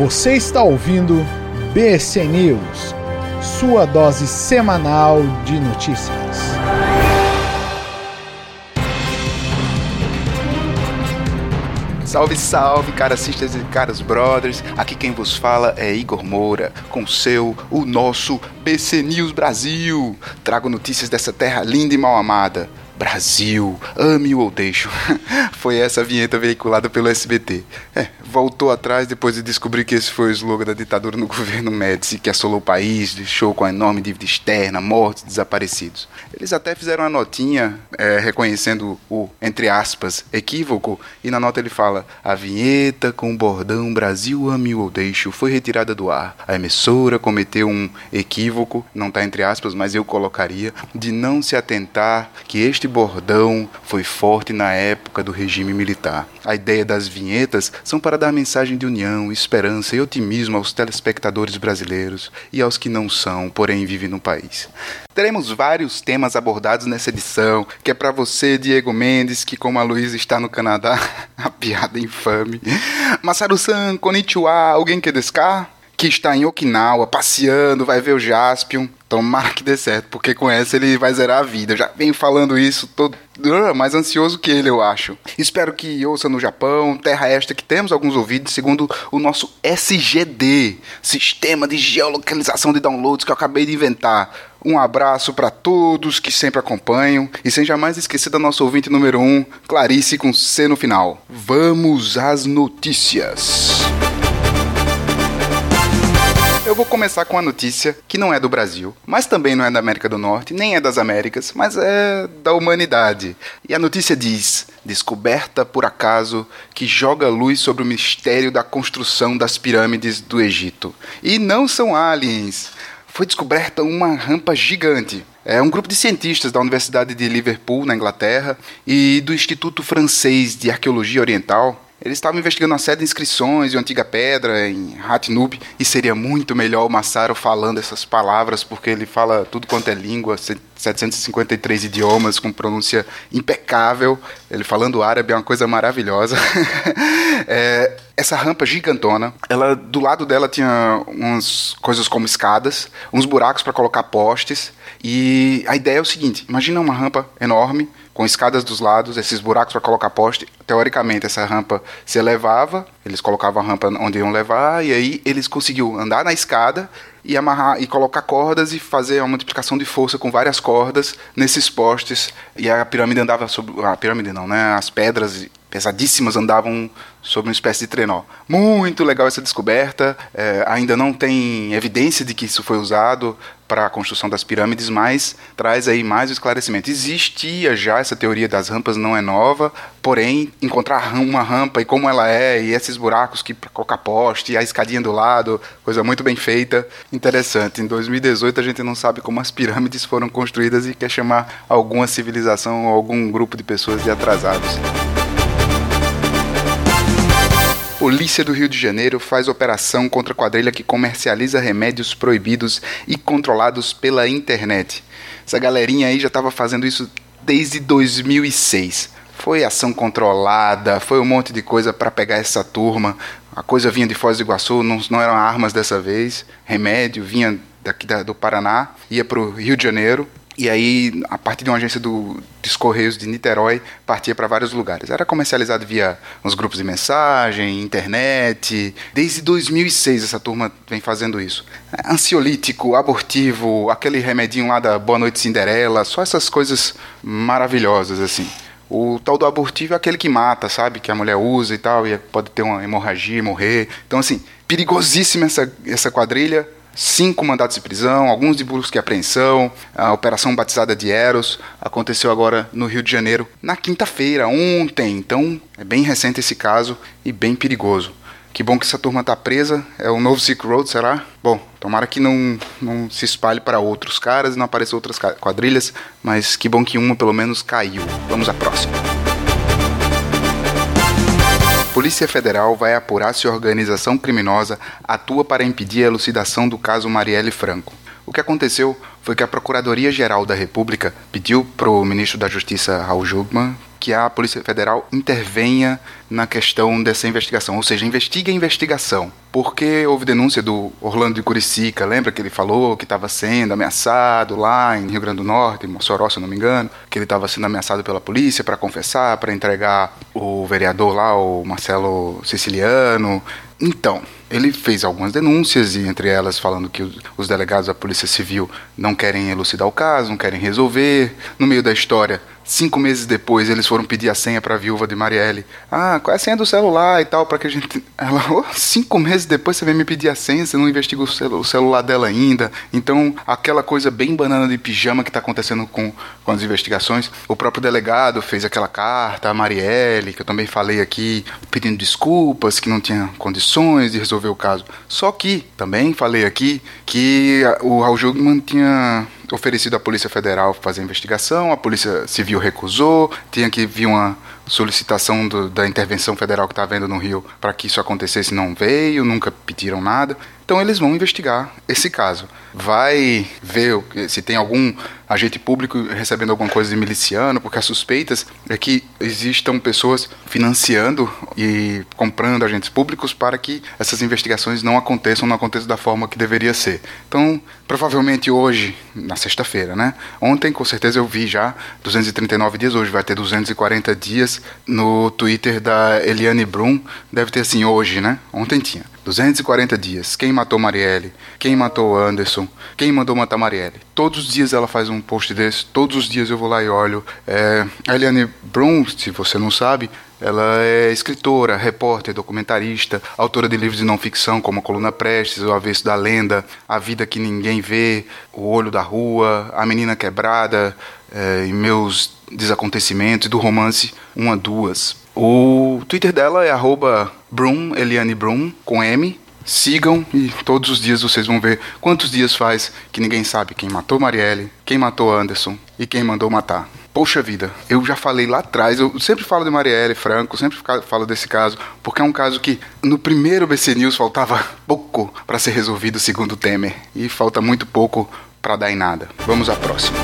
Você está ouvindo BC News, sua dose semanal de notícias. Salve, salve, caras sisters e caras brothers. Aqui quem vos fala é Igor Moura, com seu, o nosso BC News Brasil. Trago notícias dessa terra linda e mal amada. Brasil, ame-o ou deixo. Foi essa a vinheta veiculada pelo SBT. É, voltou atrás depois de descobrir que esse foi o slogan da ditadura no governo Médici, que assolou o país, deixou com a enorme dívida externa, mortes, desaparecidos. Eles até fizeram uma notinha é, reconhecendo o, entre aspas, equívoco, e na nota ele fala: a vinheta com o bordão Brasil ame ou deixo foi retirada do ar. A emissora cometeu um equívoco, não está entre aspas, mas eu colocaria, de não se atentar que este bordão foi forte na época do regime militar. A ideia das vinhetas são para dar mensagem de união, esperança e otimismo aos telespectadores brasileiros e aos que não são, porém vivem no país. Teremos vários temas abordados nessa edição, que é para você, Diego Mendes, que como a Luísa está no Canadá, a piada infame. Masaru-san, konnichiwa, alguém quer descar? Que está em Okinawa, passeando, vai ver o Jaspion. Tomara que dê certo, porque com essa ele vai zerar a vida. Eu já venho falando isso, todo uh, mais ansioso que ele, eu acho. Espero que ouça no Japão, terra esta que temos alguns ouvidos, segundo o nosso SGD, Sistema de Geolocalização de Downloads que eu acabei de inventar. Um abraço para todos que sempre acompanham e sem jamais esquecer da nossa ouvinte número 1, um, Clarice com C no final. Vamos às notícias. Eu vou começar com uma notícia que não é do Brasil, mas também não é da América do Norte, nem é das Américas, mas é da humanidade. E a notícia diz: descoberta por acaso que joga luz sobre o mistério da construção das pirâmides do Egito. E não são aliens. Foi descoberta uma rampa gigante. É um grupo de cientistas da Universidade de Liverpool, na Inglaterra, e do Instituto Francês de Arqueologia Oriental, eles estavam investigando uma série de inscrições de antiga pedra em Hatnub e seria muito melhor o Massaro falando essas palavras, porque ele fala tudo quanto é língua, 753 idiomas com pronúncia impecável. Ele falando árabe é uma coisa maravilhosa. é, essa rampa gigantona, ela do lado dela tinha umas coisas como escadas, uns buracos para colocar postes. E a ideia é o seguinte: imagina uma rampa enorme com escadas dos lados, esses buracos para colocar poste. Teoricamente, essa rampa se elevava, eles colocavam a rampa onde iam levar, e aí eles conseguiam andar na escada e amarrar e colocar cordas e fazer uma multiplicação de força com várias cordas nesses postes. E a pirâmide andava sobre. A pirâmide não, né? As pedras pesadíssimas andavam sobre uma espécie de trenó. Muito legal essa descoberta. É, ainda não tem evidência de que isso foi usado para a construção das pirâmides, mas traz aí mais o esclarecimento. Existia já essa teoria das rampas, não é nova, porém, encontrar uma rampa e como ela é, e esses buracos que colocar poste, e a escadinha do lado, coisa muito bem feita, interessante. Em 2018 a gente não sabe como as pirâmides foram construídas e quer chamar alguma civilização ou algum grupo de pessoas de atrasados. Polícia do Rio de Janeiro faz operação contra quadrilha que comercializa remédios proibidos e controlados pela internet. Essa galerinha aí já estava fazendo isso desde 2006. Foi ação controlada, foi um monte de coisa para pegar essa turma. A coisa vinha de Foz do Iguaçu, não, não eram armas dessa vez, remédio, vinha daqui da, do Paraná, ia para o Rio de Janeiro. E aí, a partir de uma agência do, Correios de Niterói, partia para vários lugares. Era comercializado via uns grupos de mensagem, internet. Desde 2006 essa turma vem fazendo isso. Ansiolítico, abortivo, aquele remedinho lá da Boa Noite Cinderela, só essas coisas maravilhosas, assim. O tal do abortivo é aquele que mata, sabe? Que a mulher usa e tal, e pode ter uma hemorragia e morrer. Então, assim, perigosíssima essa, essa quadrilha cinco mandatos de prisão, alguns de busca e apreensão. A operação batizada de Eros aconteceu agora no Rio de Janeiro na quinta-feira, ontem. Então é bem recente esse caso e bem perigoso. Que bom que essa turma está presa. É o novo Silk Road, será? Bom, tomara que não, não se espalhe para outros caras e não apareçam outras quadrilhas, mas que bom que uma pelo menos caiu. Vamos à próxima. Polícia Federal vai apurar se organização criminosa atua para impedir a elucidação do caso Marielle Franco. O que aconteceu foi que a Procuradoria-Geral da República pediu para o ministro da Justiça, Raul Jugman, que a Polícia Federal intervenha na questão dessa investigação, ou seja, investigue a investigação. Porque houve denúncia do Orlando de Curicica, lembra que ele falou que estava sendo ameaçado lá em Rio Grande do Norte, em Mossoró, se não me engano, que ele estava sendo ameaçado pela polícia para confessar, para entregar o vereador lá, o Marcelo Siciliano. Então, ele fez algumas denúncias, e entre elas falando que os delegados da Polícia Civil não querem elucidar o caso, não querem resolver. No meio da história, Cinco meses depois, eles foram pedir a senha para a viúva de Marielle. Ah, qual é a senha do celular e tal, para que a gente. Ela, oh, cinco meses depois você vem me pedir a senha, você não investiga o, celu... o celular dela ainda. Então, aquela coisa bem banana de pijama que está acontecendo com, com as investigações. O próprio delegado fez aquela carta a Marielle, que eu também falei aqui, pedindo desculpas, que não tinha condições de resolver o caso. Só que, também falei aqui, que o Raul Jugman tinha oferecido à Polícia Federal fazer a investigação, a Polícia Civil recusou, tinha que vir uma solicitação do, da intervenção federal que está havendo no Rio para que isso acontecesse, não veio, nunca pediram nada. Então eles vão investigar esse caso. Vai ver se tem algum agente público recebendo alguma coisa de miliciano, porque as suspeitas é que existam pessoas financiando e comprando agentes públicos para que essas investigações não aconteçam, não aconteçam da forma que deveria ser. Então, provavelmente hoje, na sexta-feira, né? Ontem, com certeza, eu vi já 239 dias, hoje vai ter 240 dias no Twitter da Eliane Brum. Deve ter assim hoje, né? Ontem tinha. 240 dias. Quem matou Marielle? Quem matou Anderson? Quem mandou matar Marielle? Todos os dias ela faz um post desse, todos os dias eu vou lá e olho. É, a Eliane Brum, se você não sabe, ela é escritora, repórter, documentarista, autora de livros de não ficção como A Coluna Prestes, O Avesso da Lenda, A Vida que Ninguém Vê, O Olho da Rua, A Menina Quebrada é, e Meus Desacontecimentos, e do romance Uma Duas. O Twitter dela é Brum, Eliane Brum, com M. Sigam e todos os dias vocês vão ver quantos dias faz que ninguém sabe quem matou Marielle, quem matou Anderson e quem mandou matar. Poxa vida, eu já falei lá atrás, eu sempre falo de Marielle Franco, sempre falo desse caso, porque é um caso que no primeiro BC News faltava pouco para ser resolvido segundo Temer e falta muito pouco para dar em nada. Vamos à próxima.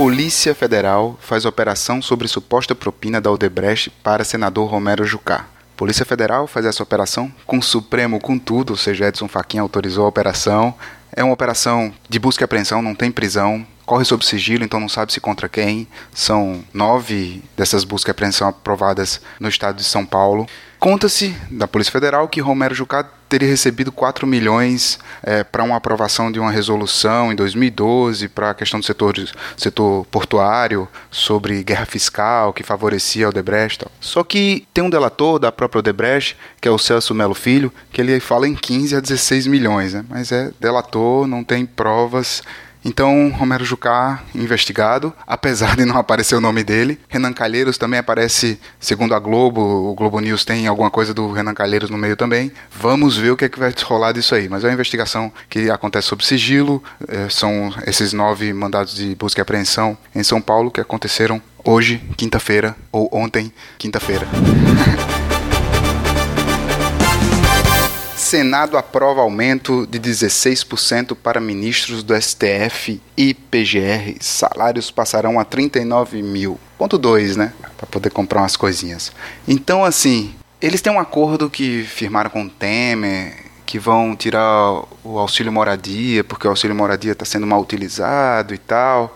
Polícia Federal faz operação sobre suposta propina da Odebrecht para senador Romero Jucá. Polícia Federal faz essa operação com o Supremo com tudo, ou seja, Edson Fachin autorizou a operação. É uma operação de busca e apreensão, não tem prisão, corre sob sigilo, então não sabe se contra quem. São nove dessas buscas e apreensão aprovadas no estado de São Paulo. Conta-se da Polícia Federal que Romero Jucá teria recebido 4 milhões é, para uma aprovação de uma resolução em 2012 para a questão do setor, setor portuário, sobre guerra fiscal que favorecia o Odebrecht. Só que tem um delator da própria Odebrecht, que é o Celso Melo Filho, que ele fala em 15 a 16 milhões, né? mas é delator, não tem provas então, Romero Jucá, investigado, apesar de não aparecer o nome dele. Renan Calheiros também aparece, segundo a Globo, o Globo News tem alguma coisa do Renan Calheiros no meio também. Vamos ver o que é que vai rolar disso aí. Mas é uma investigação que acontece sob sigilo, é, são esses nove mandados de busca e apreensão em São Paulo que aconteceram hoje, quinta-feira, ou ontem, quinta-feira. Senado aprova aumento de 16% para ministros do STF e PGR. Salários passarão a 39 mil. Ponto 2, né? Para poder comprar umas coisinhas. Então, assim, eles têm um acordo que firmaram com o Temer que vão tirar o auxílio moradia, porque o auxílio moradia está sendo mal utilizado e tal.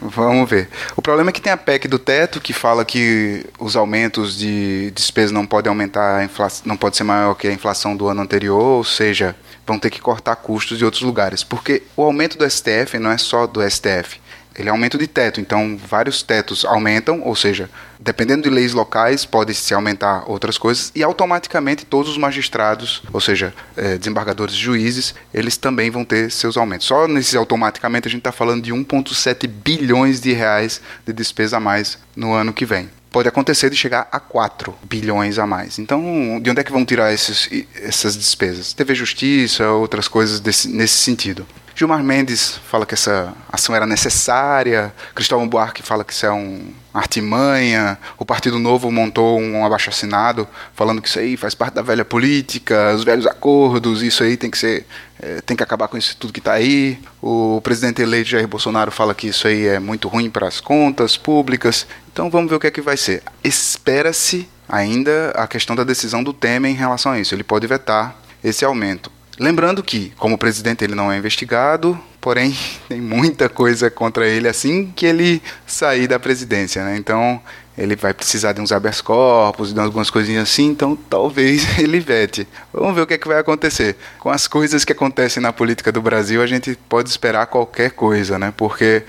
Vamos ver. O problema é que tem a PEC do teto que fala que os aumentos de despesas não podem aumentar, não pode ser maior que a inflação do ano anterior, ou seja, vão ter que cortar custos de outros lugares. Porque o aumento do STF não é só do STF ele é aumento de teto, então vários tetos aumentam, ou seja, dependendo de leis locais, pode se aumentar outras coisas, e automaticamente todos os magistrados, ou seja, é, desembargadores juízes, eles também vão ter seus aumentos. Só nesses automaticamente a gente está falando de 1,7 bilhões de reais de despesa a mais no ano que vem pode acontecer de chegar a 4 bilhões a mais. Então, de onde é que vão tirar esses, essas despesas? TV Justiça, outras coisas desse, nesse sentido. Gilmar Mendes fala que essa ação era necessária, Cristóvão Buarque fala que isso é um artimanha, o Partido Novo montou um abaixo-assinado falando que isso aí faz parte da velha política, os velhos acordos, isso aí tem que ser, é, tem que acabar com isso tudo que está aí. O presidente eleito Jair Bolsonaro fala que isso aí é muito ruim para as contas públicas. Então vamos ver o que é que vai ser. Espera-se ainda a questão da decisão do Temer em relação a isso. Ele pode vetar esse aumento. Lembrando que, como presidente, ele não é investigado, porém tem muita coisa contra ele assim que ele sair da presidência, né? Então ele vai precisar de uns habeas corpus de algumas coisinhas assim, então talvez ele vete. Vamos ver o que, é que vai acontecer. Com as coisas que acontecem na política do Brasil, a gente pode esperar qualquer coisa, né? Porque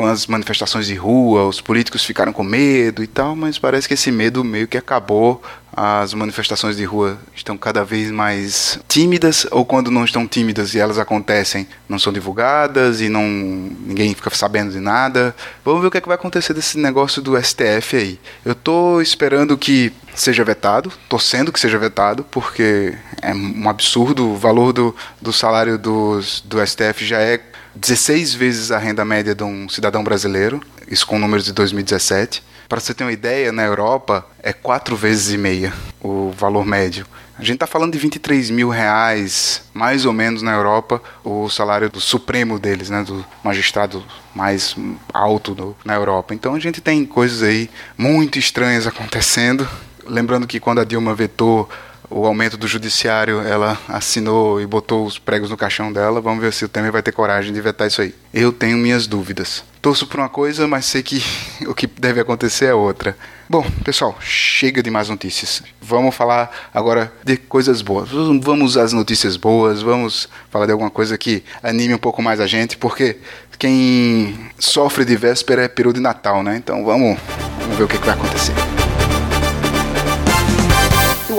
com as manifestações de rua, os políticos ficaram com medo e tal, mas parece que esse medo meio que acabou. As manifestações de rua estão cada vez mais tímidas, ou quando não estão tímidas e elas acontecem, não são divulgadas e não ninguém fica sabendo de nada. Vamos ver o que, é que vai acontecer desse negócio do STF aí. Eu tô esperando que seja vetado, torcendo que seja vetado, porque é um absurdo. O valor do, do salário dos, do STF já é 16 vezes a renda média de um cidadão brasileiro, isso com números de 2017. Para você ter uma ideia, na Europa é quatro vezes e meia o valor médio. A gente está falando de 23 mil reais, mais ou menos, na Europa, o salário do supremo deles, né, do magistrado mais alto do, na Europa. Então a gente tem coisas aí muito estranhas acontecendo. Lembrando que quando a Dilma vetou o aumento do judiciário, ela assinou e botou os pregos no caixão dela. Vamos ver se o Temer vai ter coragem de vetar isso aí. Eu tenho minhas dúvidas. Torço por uma coisa, mas sei que o que deve acontecer é outra. Bom, pessoal, chega de mais notícias. Vamos falar agora de coisas boas. Vamos às notícias boas, vamos falar de alguma coisa que anime um pouco mais a gente, porque quem sofre de véspera é peru de Natal, né? Então vamos, vamos ver o que, que vai acontecer.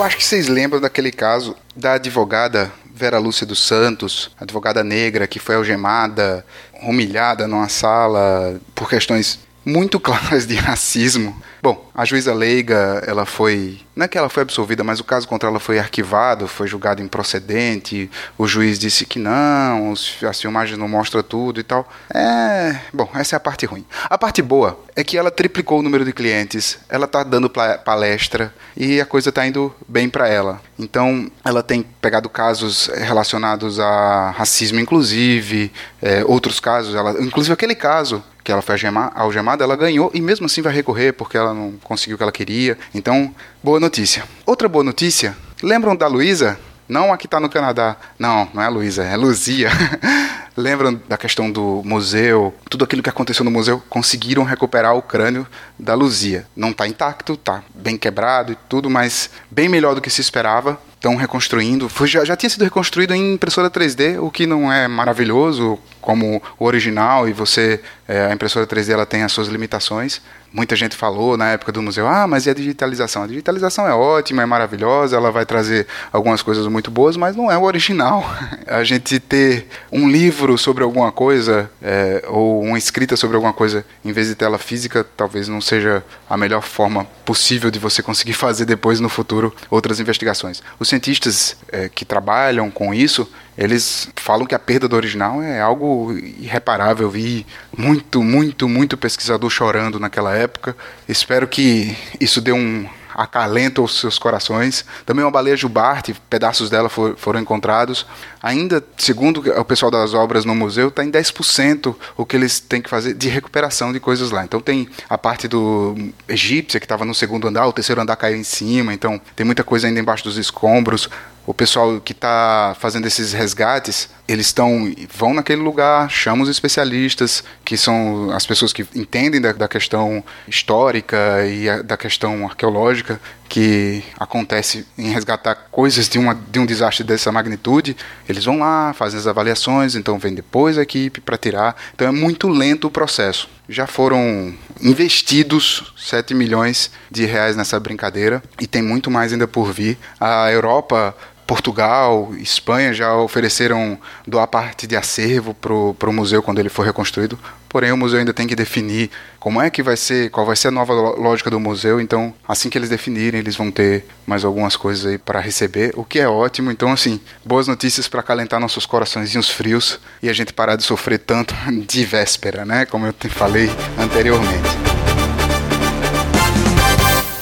Eu acho que vocês lembram daquele caso da advogada Vera Lúcia dos Santos, advogada negra que foi algemada, humilhada numa sala por questões muito claras de racismo. Bom, a juíza leiga, ela foi. Não é que ela foi absolvida, mas o caso contra ela foi arquivado, foi julgado improcedente. O juiz disse que não, as filmagens não mostram tudo e tal. É. Bom, essa é a parte ruim. A parte boa é que ela triplicou o número de clientes, ela tá dando palestra e a coisa tá indo bem para ela. Então, ela tem pegado casos relacionados a racismo, inclusive, é, outros casos, ela, inclusive aquele caso que ela foi algemada, ela ganhou e mesmo assim vai recorrer porque ela não conseguiu o que ela queria. Então, boa notícia. Outra boa notícia, lembram da Luísa? Não a que está no Canadá. Não, não é a Luísa, é a Luzia. Lembram da questão do museu? Tudo aquilo que aconteceu no museu, conseguiram recuperar o crânio da Luzia. Não está intacto, está bem quebrado e tudo, mas bem melhor do que se esperava estão reconstruindo. Foi, já, já tinha sido reconstruído em impressora 3D, o que não é maravilhoso como o original, e você, é, a impressora 3D ela tem as suas limitações. Muita gente falou na época do museu, ah, mas e a digitalização? A digitalização é ótima, é maravilhosa, ela vai trazer algumas coisas muito boas, mas não é o original. A gente ter um livro sobre alguma coisa, é, ou uma escrita sobre alguma coisa, em vez de tela física, talvez não seja a melhor forma possível de você conseguir fazer depois no futuro outras investigações. Os cientistas é, que trabalham com isso, eles falam que a perda do original é algo irreparável. Vi muito, muito, muito pesquisador chorando naquela época. Espero que isso dê um acalento aos seus corações. Também uma baleia jubarte, pedaços dela for, foram encontrados. Ainda, segundo o pessoal das obras no museu, está em 10% o que eles têm que fazer de recuperação de coisas lá. Então tem a parte do egípcia que estava no segundo andar, o terceiro andar caiu em cima, então tem muita coisa ainda embaixo dos escombros o pessoal que está fazendo esses resgates, eles estão vão naquele lugar, chamam os especialistas, que são as pessoas que entendem da, da questão histórica e a, da questão arqueológica que acontece em resgatar coisas de, uma, de um desastre dessa magnitude. Eles vão lá, fazem as avaliações, então vem depois a equipe para tirar. Então é muito lento o processo. Já foram investidos 7 milhões de reais nessa brincadeira e tem muito mais ainda por vir. A Europa Portugal, Espanha já ofereceram doar parte de acervo para o museu quando ele for reconstruído. Porém, o museu ainda tem que definir como é que vai ser, qual vai ser a nova lógica do museu. Então, assim que eles definirem, eles vão ter mais algumas coisas aí para receber, o que é ótimo. Então, assim, boas notícias para acalentar nossos coraçõezinhos frios e a gente parar de sofrer tanto de véspera, né? Como eu te falei anteriormente.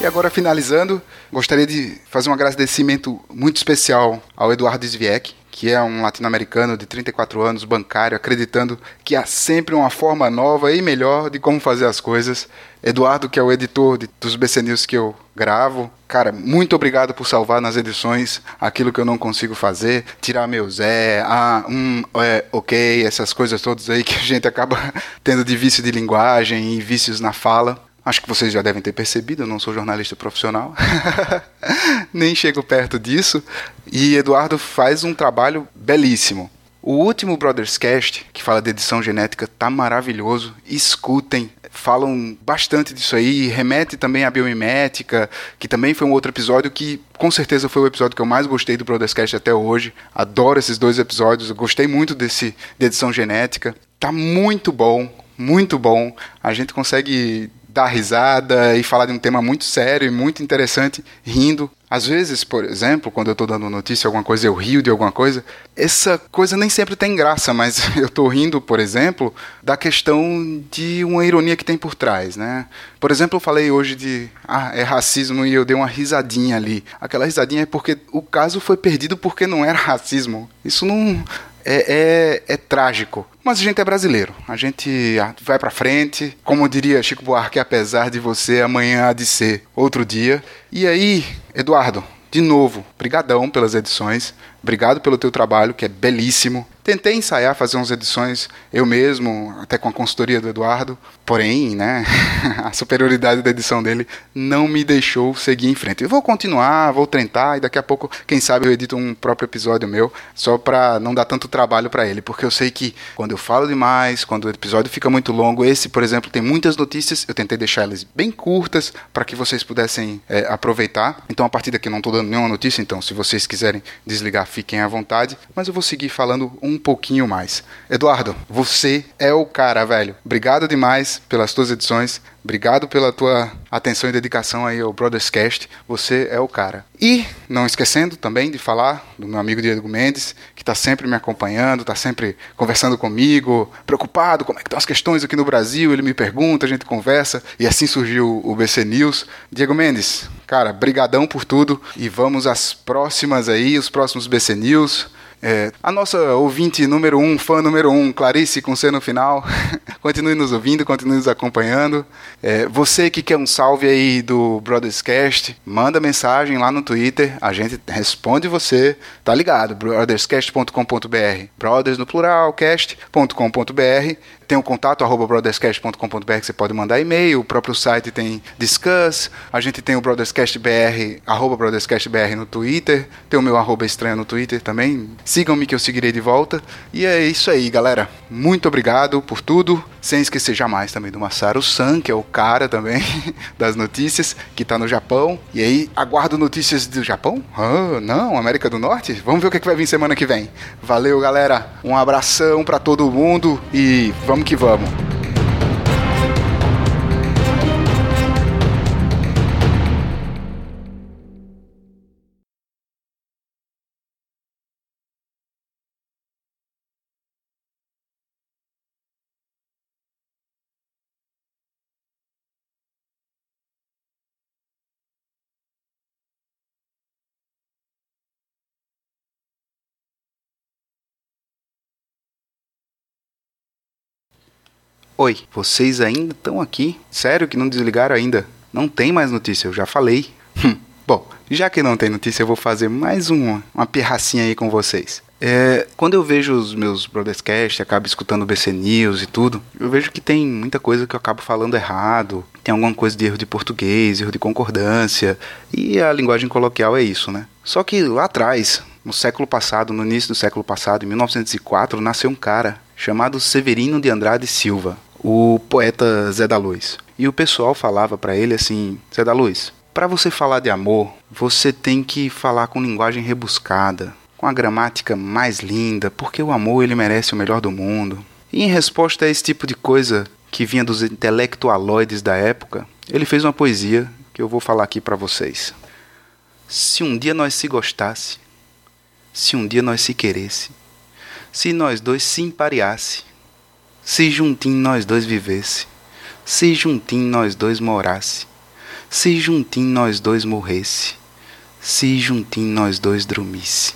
E agora, finalizando, gostaria de fazer um agradecimento muito especial ao Eduardo Zviek, que é um latino-americano de 34 anos, bancário, acreditando que há sempre uma forma nova e melhor de como fazer as coisas. Eduardo, que é o editor de, dos BC News que eu gravo. Cara, muito obrigado por salvar nas edições aquilo que eu não consigo fazer, tirar meu Zé, ah, um, é, ok, essas coisas todas aí que a gente acaba tendo de vício de linguagem e vícios na fala. Acho que vocês já devem ter percebido, eu não sou jornalista profissional, nem chego perto disso. E Eduardo faz um trabalho belíssimo. O último Brothers Cast, que fala de edição genética, tá maravilhoso. Escutem, falam bastante disso aí, remete também à biomimética, que também foi um outro episódio que com certeza foi o episódio que eu mais gostei do Brothers Cast até hoje. Adoro esses dois episódios, eu gostei muito desse de edição genética. Tá muito bom, muito bom. A gente consegue dar risada e falar de um tema muito sério e muito interessante, rindo. Às vezes, por exemplo, quando eu estou dando notícia alguma coisa, eu rio de alguma coisa. Essa coisa nem sempre tem graça, mas eu estou rindo, por exemplo, da questão de uma ironia que tem por trás, né? Por exemplo, eu falei hoje de ah, é racismo e eu dei uma risadinha ali. Aquela risadinha é porque o caso foi perdido porque não era racismo. Isso não é, é, é, trágico. Mas a gente é brasileiro. A gente vai para frente. Como diria Chico Buarque, apesar de você, amanhã há de ser outro dia. E aí, Eduardo, de novo, brigadão pelas edições. Obrigado pelo teu trabalho, que é belíssimo. Tentei ensaiar fazer umas edições eu mesmo, até com a consultoria do Eduardo, porém, né, a superioridade da edição dele não me deixou seguir em frente. Eu vou continuar, vou tentar e daqui a pouco, quem sabe eu edito um próprio episódio meu, só para não dar tanto trabalho para ele, porque eu sei que quando eu falo demais, quando o episódio fica muito longo, esse, por exemplo, tem muitas notícias, eu tentei deixar elas bem curtas para que vocês pudessem é, aproveitar. Então, a partir daqui não estou dando nenhuma notícia, então se vocês quiserem desligar, fiquem à vontade, mas eu vou seguir falando um pouquinho mais. Eduardo, você é o cara, velho. Obrigado demais pelas tuas edições. Obrigado pela tua atenção e dedicação aí ao Brothers Cast. Você é o cara. E não esquecendo também de falar do meu amigo Diego Mendes, que está sempre me acompanhando, está sempre conversando comigo, preocupado como é que estão as questões aqui no Brasil. Ele me pergunta, a gente conversa e assim surgiu o BC News. Diego Mendes, cara, brigadão por tudo e vamos às próximas aí, os próximos BC News. É, a nossa ouvinte número um, fã número um, Clarice com C no final, continue nos ouvindo, continue nos acompanhando. É, você que quer um salve aí do Brothers Cast, manda mensagem lá no Twitter, a gente responde você, tá ligado? brotherscast.com.br, brothers no plural, cast.com.br tem o contato arroba brotherscast.com.br que você pode mandar e-mail, o próprio site tem Discuss, a gente tem o brotherscastbr, arroba brotherscastbr no Twitter, tem o meu arroba estranho no Twitter também, sigam-me que eu seguirei de volta, e é isso aí galera, muito obrigado por tudo, sem esquecer jamais também do Masaru San, que é o cara também das notícias, que está no Japão, e aí aguardo notícias do Japão? Ah, não, América do Norte? Vamos ver o que, é que vai vir semana que vem. Valeu galera, um abração para todo mundo e vamos vamos que vamos. Oi, vocês ainda estão aqui? Sério que não desligaram ainda? Não tem mais notícia, eu já falei. Hum, bom, já que não tem notícia, eu vou fazer mais uma, uma pirracinha aí com vocês. É, quando eu vejo os meus Brotherscast, acabo escutando o BC News e tudo, eu vejo que tem muita coisa que eu acabo falando errado, tem alguma coisa de erro de português, erro de concordância, e a linguagem coloquial é isso, né? Só que lá atrás, no século passado, no início do século passado, em 1904, nasceu um cara chamado Severino de Andrade Silva o poeta Zé da Luz. E o pessoal falava para ele assim: Zé da Luz, Para você falar de amor, você tem que falar com linguagem rebuscada, com a gramática mais linda, porque o amor ele merece o melhor do mundo. E em resposta a esse tipo de coisa que vinha dos intelectualoides da época, ele fez uma poesia que eu vou falar aqui para vocês. Se um dia nós se gostasse, se um dia nós se queresse, se nós dois se empareasse, se juntinho nós dois vivesse, se juntinho nós dois morasse, se juntinho nós dois morresse, se juntinho nós dois dormisse.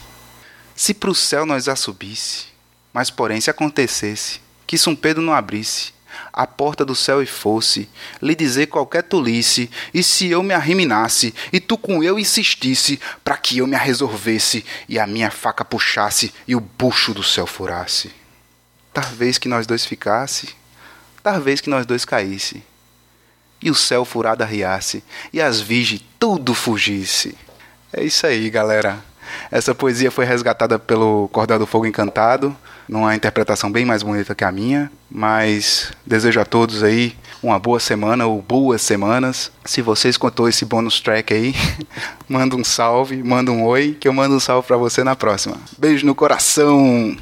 Se pro céu nós a subisse, mas porém se acontecesse que São Pedro não abrisse a porta do céu e fosse lhe dizer qualquer tolice, e se eu me arriminasse e tu com eu insistisse para que eu me resolvesse e a minha faca puxasse e o bucho do céu furasse. Talvez que nós dois ficasse, talvez que nós dois caísse e o céu furado arriasse, e as virgens tudo fugisse. É isso aí, galera. Essa poesia foi resgatada pelo Cordel do Fogo Encantado, numa interpretação bem mais bonita que a minha, mas desejo a todos aí uma boa semana ou boas semanas. Se você escutou esse bônus track aí, manda um salve, manda um oi, que eu mando um salve para você na próxima. Beijo no coração.